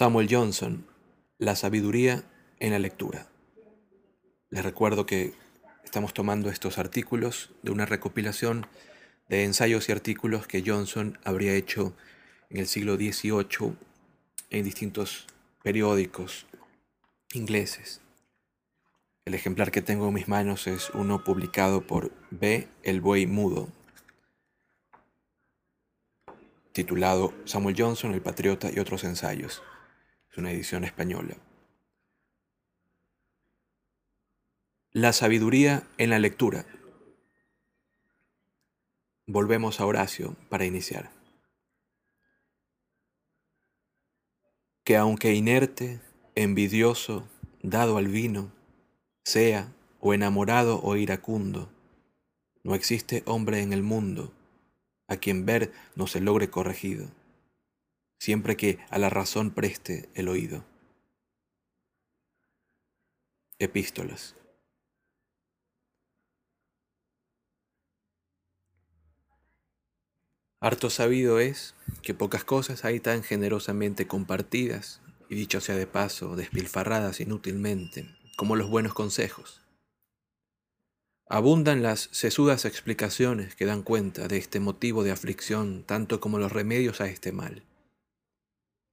Samuel Johnson, La sabiduría en la lectura. Les recuerdo que estamos tomando estos artículos de una recopilación de ensayos y artículos que Johnson habría hecho en el siglo XVIII en distintos periódicos ingleses. El ejemplar que tengo en mis manos es uno publicado por B. El Buey Mudo, titulado Samuel Johnson, el Patriota y otros ensayos. Es una edición española. La sabiduría en la lectura. Volvemos a Horacio para iniciar. Que aunque inerte, envidioso, dado al vino, sea o enamorado o iracundo, no existe hombre en el mundo a quien ver no se logre corregido siempre que a la razón preste el oído. Epístolas. Harto sabido es que pocas cosas hay tan generosamente compartidas, y dicho sea de paso, despilfarradas inútilmente, como los buenos consejos. Abundan las sesudas explicaciones que dan cuenta de este motivo de aflicción tanto como los remedios a este mal.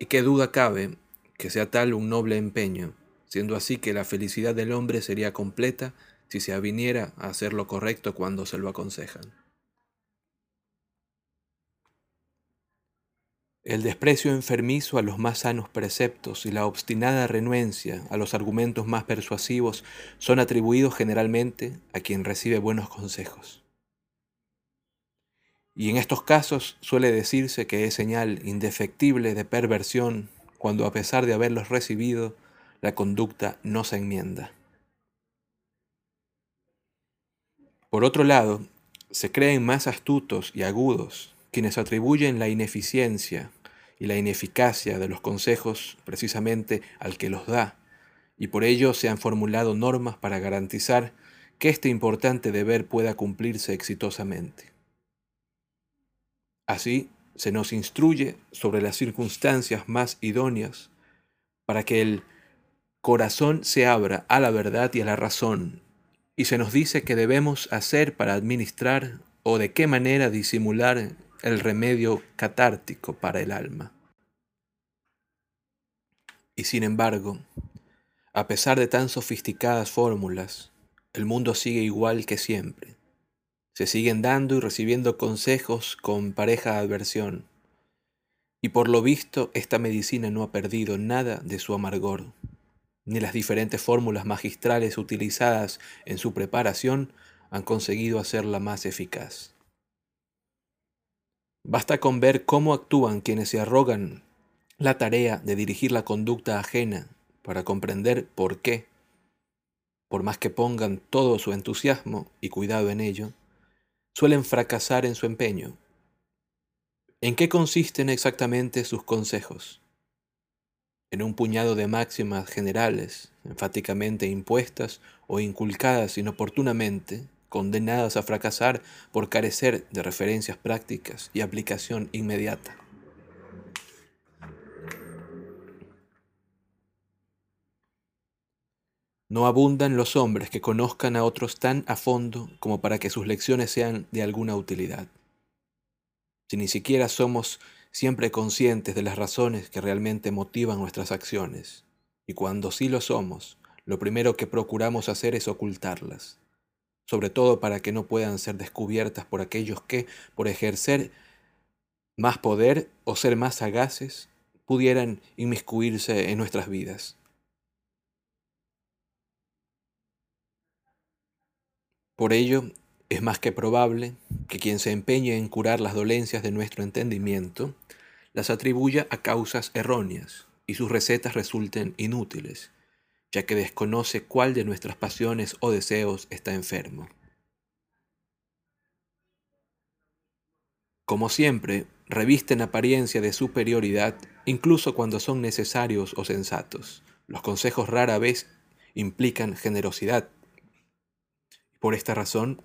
Y qué duda cabe que sea tal un noble empeño, siendo así que la felicidad del hombre sería completa si se aviniera a hacer lo correcto cuando se lo aconsejan. El desprecio enfermizo a los más sanos preceptos y la obstinada renuencia a los argumentos más persuasivos son atribuidos generalmente a quien recibe buenos consejos. Y en estos casos suele decirse que es señal indefectible de perversión cuando a pesar de haberlos recibido, la conducta no se enmienda. Por otro lado, se creen más astutos y agudos quienes atribuyen la ineficiencia y la ineficacia de los consejos precisamente al que los da, y por ello se han formulado normas para garantizar que este importante deber pueda cumplirse exitosamente. Así se nos instruye sobre las circunstancias más idóneas para que el corazón se abra a la verdad y a la razón, y se nos dice qué debemos hacer para administrar o de qué manera disimular el remedio catártico para el alma. Y sin embargo, a pesar de tan sofisticadas fórmulas, el mundo sigue igual que siempre, se siguen dando y recibiendo consejos con pareja adversión. Y por lo visto esta medicina no ha perdido nada de su amargor, ni las diferentes fórmulas magistrales utilizadas en su preparación han conseguido hacerla más eficaz. Basta con ver cómo actúan quienes se arrogan la tarea de dirigir la conducta ajena para comprender por qué, por más que pongan todo su entusiasmo y cuidado en ello, suelen fracasar en su empeño. ¿En qué consisten exactamente sus consejos? En un puñado de máximas generales, enfáticamente impuestas o inculcadas inoportunamente, condenadas a fracasar por carecer de referencias prácticas y aplicación inmediata. No abundan los hombres que conozcan a otros tan a fondo como para que sus lecciones sean de alguna utilidad. Si ni siquiera somos siempre conscientes de las razones que realmente motivan nuestras acciones, y cuando sí lo somos, lo primero que procuramos hacer es ocultarlas, sobre todo para que no puedan ser descubiertas por aquellos que, por ejercer más poder o ser más sagaces, pudieran inmiscuirse en nuestras vidas. Por ello, es más que probable que quien se empeñe en curar las dolencias de nuestro entendimiento las atribuya a causas erróneas y sus recetas resulten inútiles, ya que desconoce cuál de nuestras pasiones o deseos está enfermo. Como siempre, revisten apariencia de superioridad incluso cuando son necesarios o sensatos. Los consejos rara vez implican generosidad, por esta razón,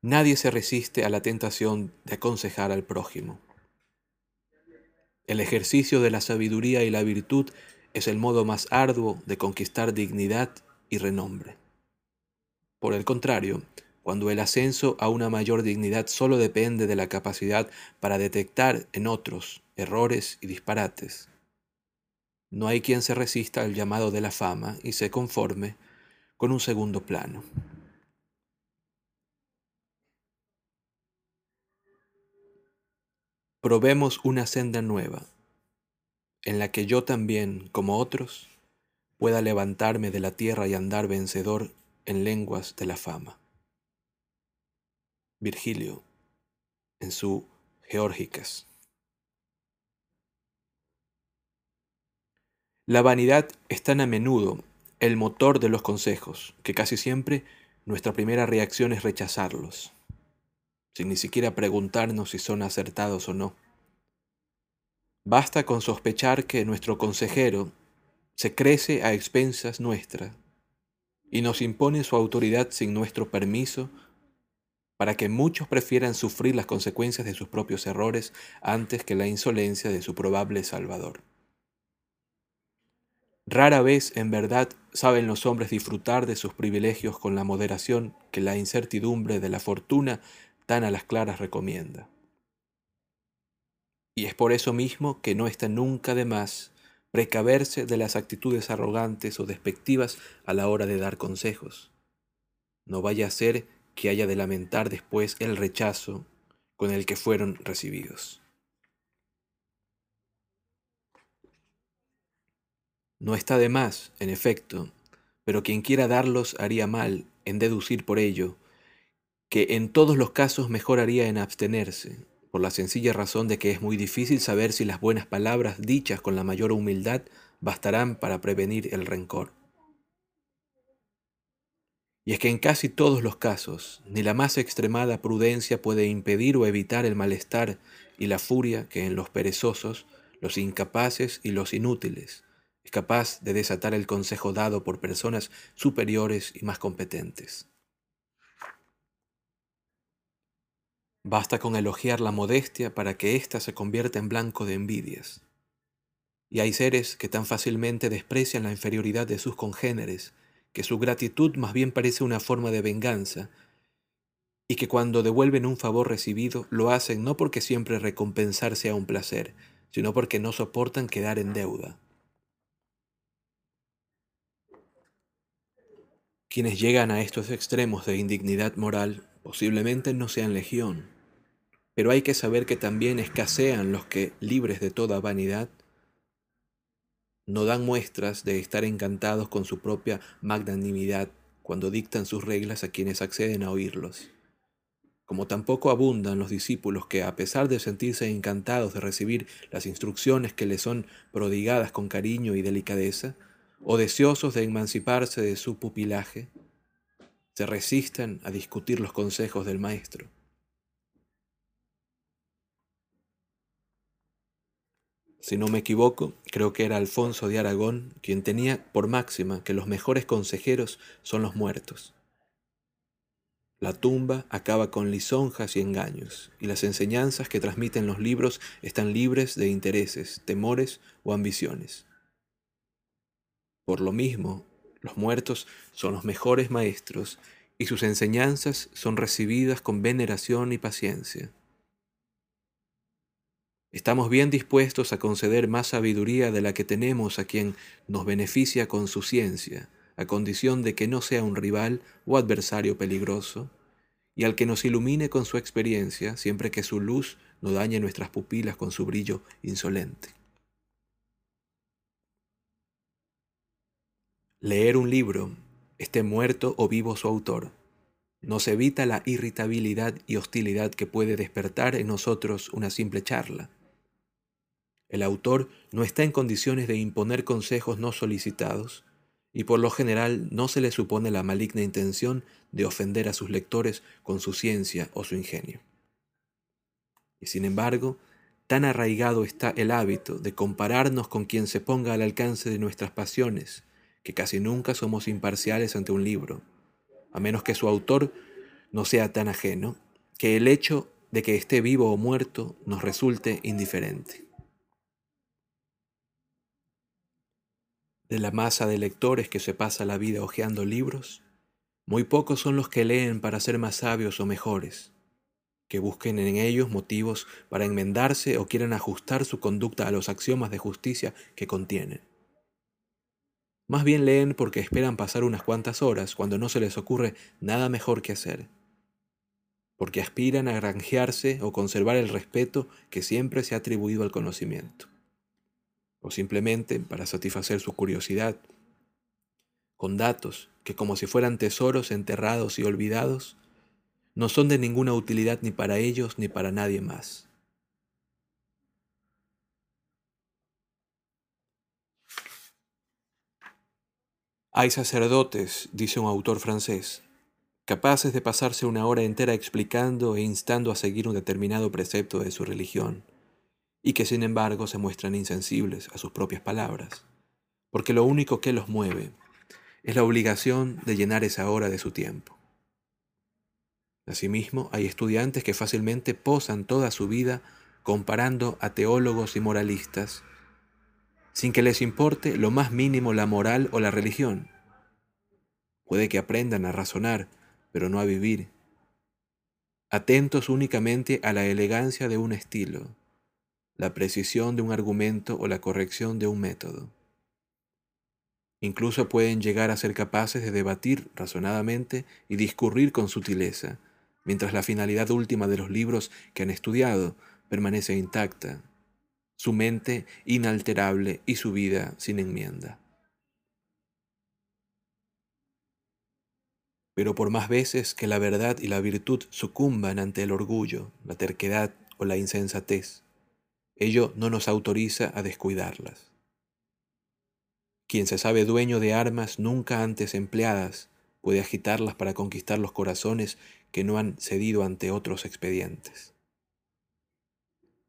nadie se resiste a la tentación de aconsejar al prójimo. El ejercicio de la sabiduría y la virtud es el modo más arduo de conquistar dignidad y renombre. Por el contrario, cuando el ascenso a una mayor dignidad solo depende de la capacidad para detectar en otros errores y disparates. No hay quien se resista al llamado de la fama y se conforme con un segundo plano. Probemos una senda nueva, en la que yo también, como otros, pueda levantarme de la tierra y andar vencedor en lenguas de la fama. Virgilio en su Geórgicas. La vanidad es tan a menudo el motor de los consejos que casi siempre nuestra primera reacción es rechazarlos, sin ni siquiera preguntarnos si son acertados o no. Basta con sospechar que nuestro consejero se crece a expensas nuestras y nos impone su autoridad sin nuestro permiso para que muchos prefieran sufrir las consecuencias de sus propios errores antes que la insolencia de su probable Salvador. Rara vez, en verdad, saben los hombres disfrutar de sus privilegios con la moderación que la incertidumbre de la fortuna tan a las claras recomienda. Y es por eso mismo que no está nunca de más precaverse de las actitudes arrogantes o despectivas a la hora de dar consejos. No vaya a ser que haya de lamentar después el rechazo con el que fueron recibidos. No está de más, en efecto, pero quien quiera darlos haría mal en deducir por ello que en todos los casos mejor haría en abstenerse, por la sencilla razón de que es muy difícil saber si las buenas palabras dichas con la mayor humildad bastarán para prevenir el rencor. Y es que en casi todos los casos, ni la más extremada prudencia puede impedir o evitar el malestar y la furia que en los perezosos, los incapaces y los inútiles capaz de desatar el consejo dado por personas superiores y más competentes. Basta con elogiar la modestia para que ésta se convierta en blanco de envidias. Y hay seres que tan fácilmente desprecian la inferioridad de sus congéneres que su gratitud más bien parece una forma de venganza, y que cuando devuelven un favor recibido lo hacen no porque siempre recompensar sea un placer, sino porque no soportan quedar en deuda. Quienes llegan a estos extremos de indignidad moral posiblemente no sean legión, pero hay que saber que también escasean los que, libres de toda vanidad, no dan muestras de estar encantados con su propia magnanimidad cuando dictan sus reglas a quienes acceden a oírlos. Como tampoco abundan los discípulos que, a pesar de sentirse encantados de recibir las instrucciones que les son prodigadas con cariño y delicadeza, o deseosos de emanciparse de su pupilaje, se resistan a discutir los consejos del maestro. Si no me equivoco, creo que era Alfonso de Aragón quien tenía por máxima que los mejores consejeros son los muertos. La tumba acaba con lisonjas y engaños, y las enseñanzas que transmiten los libros están libres de intereses, temores o ambiciones. Por lo mismo, los muertos son los mejores maestros, y sus enseñanzas son recibidas con veneración y paciencia. Estamos bien dispuestos a conceder más sabiduría de la que tenemos a quien nos beneficia con su ciencia, a condición de que no sea un rival o adversario peligroso, y al que nos ilumine con su experiencia, siempre que su luz no dañe nuestras pupilas con su brillo insolente. Leer un libro, esté muerto o vivo su autor, nos evita la irritabilidad y hostilidad que puede despertar en nosotros una simple charla. El autor no está en condiciones de imponer consejos no solicitados y por lo general no se le supone la maligna intención de ofender a sus lectores con su ciencia o su ingenio. Y sin embargo, tan arraigado está el hábito de compararnos con quien se ponga al alcance de nuestras pasiones, que casi nunca somos imparciales ante un libro, a menos que su autor no sea tan ajeno, que el hecho de que esté vivo o muerto nos resulte indiferente. De la masa de lectores que se pasa la vida hojeando libros, muy pocos son los que leen para ser más sabios o mejores, que busquen en ellos motivos para enmendarse o quieran ajustar su conducta a los axiomas de justicia que contienen. Más bien leen porque esperan pasar unas cuantas horas cuando no se les ocurre nada mejor que hacer, porque aspiran a granjearse o conservar el respeto que siempre se ha atribuido al conocimiento o simplemente para satisfacer su curiosidad, con datos que como si fueran tesoros enterrados y olvidados, no son de ninguna utilidad ni para ellos ni para nadie más. Hay sacerdotes, dice un autor francés, capaces de pasarse una hora entera explicando e instando a seguir un determinado precepto de su religión y que sin embargo se muestran insensibles a sus propias palabras, porque lo único que los mueve es la obligación de llenar esa hora de su tiempo. Asimismo, hay estudiantes que fácilmente posan toda su vida comparando a teólogos y moralistas, sin que les importe lo más mínimo la moral o la religión. Puede que aprendan a razonar, pero no a vivir, atentos únicamente a la elegancia de un estilo, la precisión de un argumento o la corrección de un método. Incluso pueden llegar a ser capaces de debatir razonadamente y discurrir con sutileza, mientras la finalidad última de los libros que han estudiado permanece intacta, su mente inalterable y su vida sin enmienda. Pero por más veces que la verdad y la virtud sucumban ante el orgullo, la terquedad o la insensatez, ello no nos autoriza a descuidarlas. Quien se sabe dueño de armas nunca antes empleadas puede agitarlas para conquistar los corazones que no han cedido ante otros expedientes.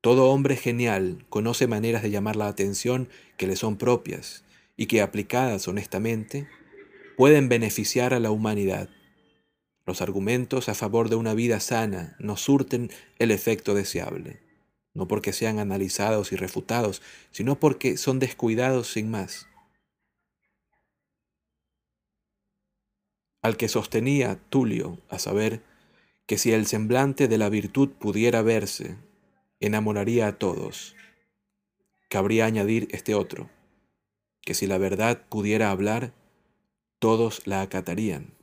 Todo hombre genial conoce maneras de llamar la atención que le son propias y que aplicadas honestamente pueden beneficiar a la humanidad. Los argumentos a favor de una vida sana no surten el efecto deseable no porque sean analizados y refutados, sino porque son descuidados sin más. Al que sostenía Tulio, a saber, que si el semblante de la virtud pudiera verse, enamoraría a todos. Cabría añadir este otro, que si la verdad pudiera hablar, todos la acatarían.